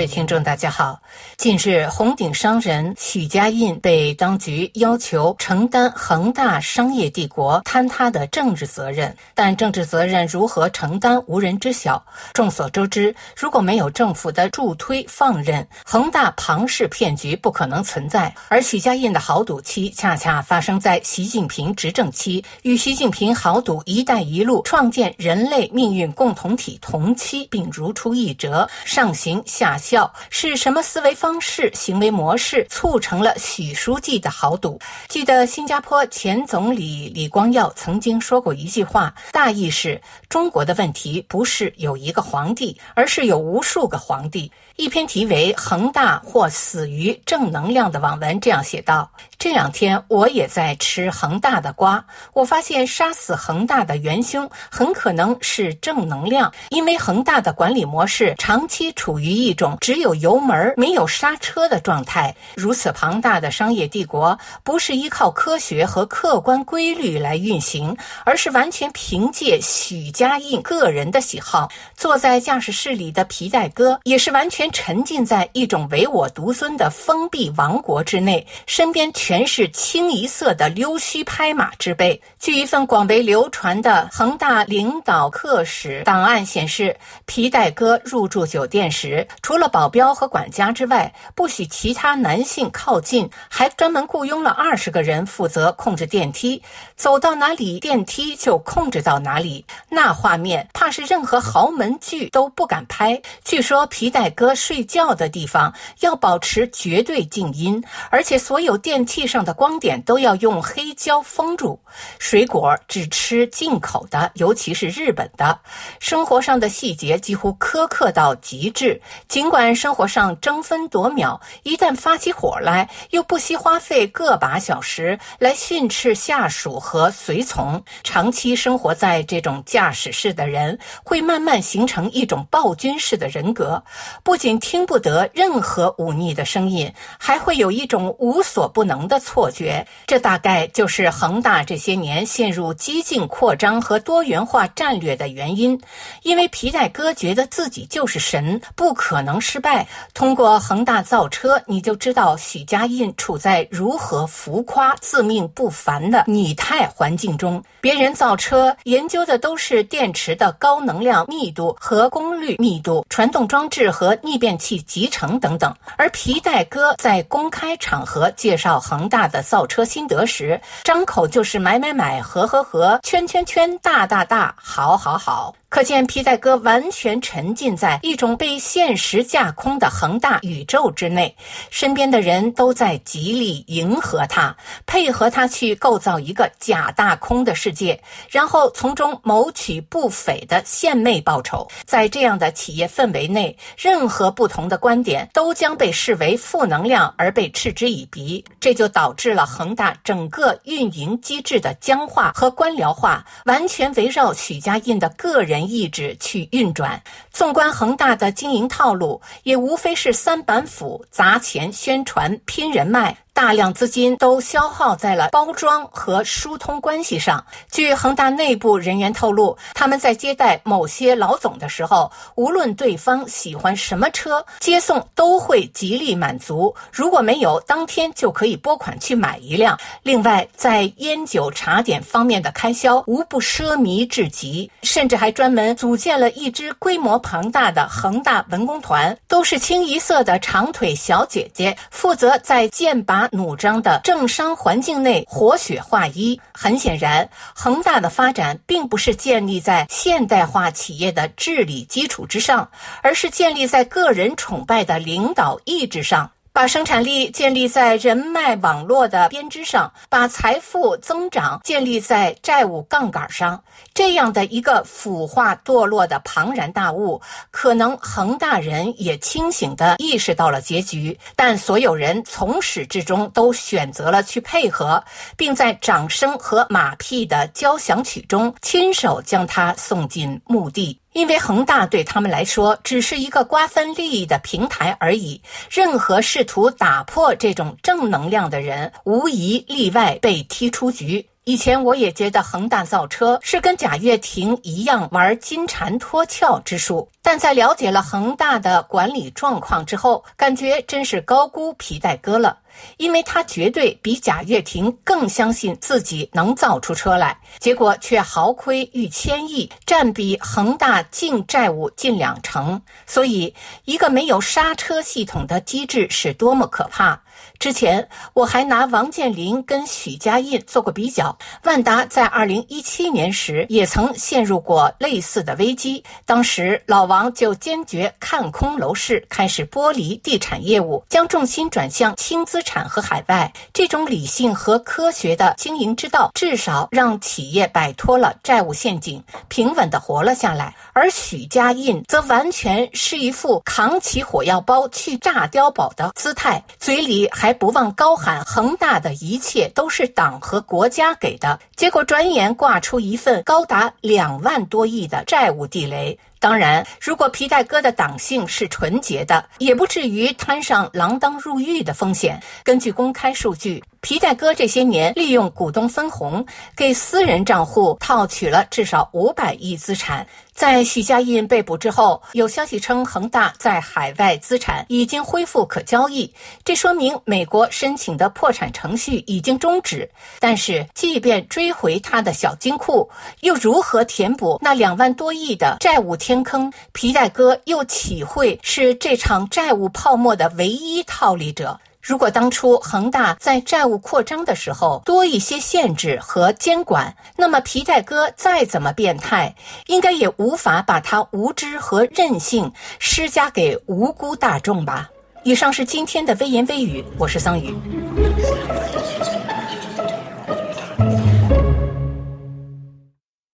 各位听众，大家好。近日，红顶商人许家印被当局要求承担恒大商业帝国坍塌的政治责任，但政治责任如何承担，无人知晓。众所周知，如果没有政府的助推放任，恒大庞氏骗局不可能存在。而许家印的豪赌期，恰恰发生在习近平执政期，与习近平豪赌“一带一路”创建人类命运共同体同期，并如出一辙。上行下行效是什么思维方式、行为模式促成了许书记的豪赌？记得新加坡前总理李光耀曾经说过一句话，大意是：中国的问题不是有一个皇帝，而是有无数个皇帝。一篇题为《恒大或死于正能量》的网文这样写道：这两天我也在吃恒大的瓜，我发现杀死恒大的元凶很可能是正能量，因为恒大的管理模式长期处于一种只有油门没有刹车的状态。如此庞大的商业帝国，不是依靠科学和客观规律来运行，而是完全凭借许家印个人的喜好。坐在驾驶室里的皮带哥也是完全。沉浸在一种唯我独尊的封闭王国之内，身边全是清一色的溜须拍马之辈。据一份广为流传的恒大领导课时档案显示，皮带哥入住酒店时，除了保镖和管家之外，不许其他男性靠近，还专门雇佣了二十个人负责控制电梯，走到哪里电梯就控制到哪里。那画面，怕是任何豪门剧都不敢拍。据说皮带哥。睡觉的地方要保持绝对静音，而且所有电器上的光点都要用黑胶封住。水果只吃进口的，尤其是日本的。生活上的细节几乎苛刻到极致。尽管生活上争分夺秒，一旦发起火来，又不惜花费个把小时来训斥下属和随从。长期生活在这种驾驶室的人，会慢慢形成一种暴君式的人格，不仅。听不得任何忤逆的声音，还会有一种无所不能的错觉。这大概就是恒大这些年陷入激进扩张和多元化战略的原因。因为皮带哥觉得自己就是神，不可能失败。通过恒大造车，你就知道许家印处在如何浮夸、自命不凡的拟态环境中。别人造车研究的都是电池的高能量密度和功率密度、传动装置和逆。变器集成等等，而皮带哥在公开场合介绍恒大的造车心得时，张口就是买买买、合合合、圈圈圈、大大大、好好好。可见皮带哥完全沉浸在一种被现实架空的恒大宇宙之内，身边的人都在极力迎合他，配合他去构造一个假大空的世界，然后从中谋取不菲的献媚报酬。在这样的企业氛围内，任何不同的观点都将被视为负能量而被嗤之以鼻，这就导致了恒大整个运营机制的僵化和官僚化，完全围绕许家印的个人。意志去运转。纵观恒大的经营套路，也无非是三板斧：砸钱、宣传、拼人脉。大量资金都消耗在了包装和疏通关系上。据恒大内部人员透露，他们在接待某些老总的时候，无论对方喜欢什么车，接送都会极力满足。如果没有，当天就可以拨款去买一辆。另外，在烟酒茶点方面的开销无不奢靡至极，甚至还专门组建了一支规模庞大的恒大文工团，都是清一色的长腿小姐姐，负责在剑拔。弩张的政商环境内活血化瘀。很显然，恒大的发展并不是建立在现代化企业的治理基础之上，而是建立在个人崇拜的领导意志上。把生产力建立在人脉网络的编织上，把财富增长建立在债务杠杆上，这样的一个腐化堕落的庞然大物，可能恒大人也清醒地意识到了结局，但所有人从始至终都选择了去配合，并在掌声和马屁的交响曲中亲手将他送进墓地。因为恒大对他们来说只是一个瓜分利益的平台而已，任何试图打破这种正能量的人，无一例外被踢出局。以前我也觉得恒大造车是跟贾跃亭一样玩金蝉脱壳之术，但在了解了恒大的管理状况之后，感觉真是高估皮带哥了。因为他绝对比贾跃亭更相信自己能造出车来，结果却豪亏逾千亿，占比恒大净债务近两成。所以，一个没有刹车系统的机制是多么可怕。之前我还拿王健林跟许家印做过比较，万达在二零一七年时也曾陷入过类似的危机，当时老王就坚决看空楼市，开始剥离地产业务，将重心转向轻资产和海外。这种理性和科学的经营之道，至少让企业摆脱了债务陷阱，平稳地活了下来。而许家印则完全是一副扛起火药包去炸碉堡的姿态，嘴里还。还不忘高喊恒大的一切都是党和国家给的，结果转眼挂出一份高达两万多亿的债务地雷。当然，如果皮带哥的党性是纯洁的，也不至于摊上锒铛入狱的风险。根据公开数据。皮带哥这些年利用股东分红，给私人账户套取了至少五百亿资产。在许家印被捕之后，有消息称恒大在海外资产已经恢复可交易，这说明美国申请的破产程序已经终止。但是，即便追回他的小金库，又如何填补那两万多亿的债务天坑？皮带哥又岂会是这场债务泡沫的唯一套利者？如果当初恒大在债务扩张的时候多一些限制和监管，那么皮带哥再怎么变态，应该也无法把他无知和任性施加给无辜大众吧。以上是今天的微言微语，我是桑榆。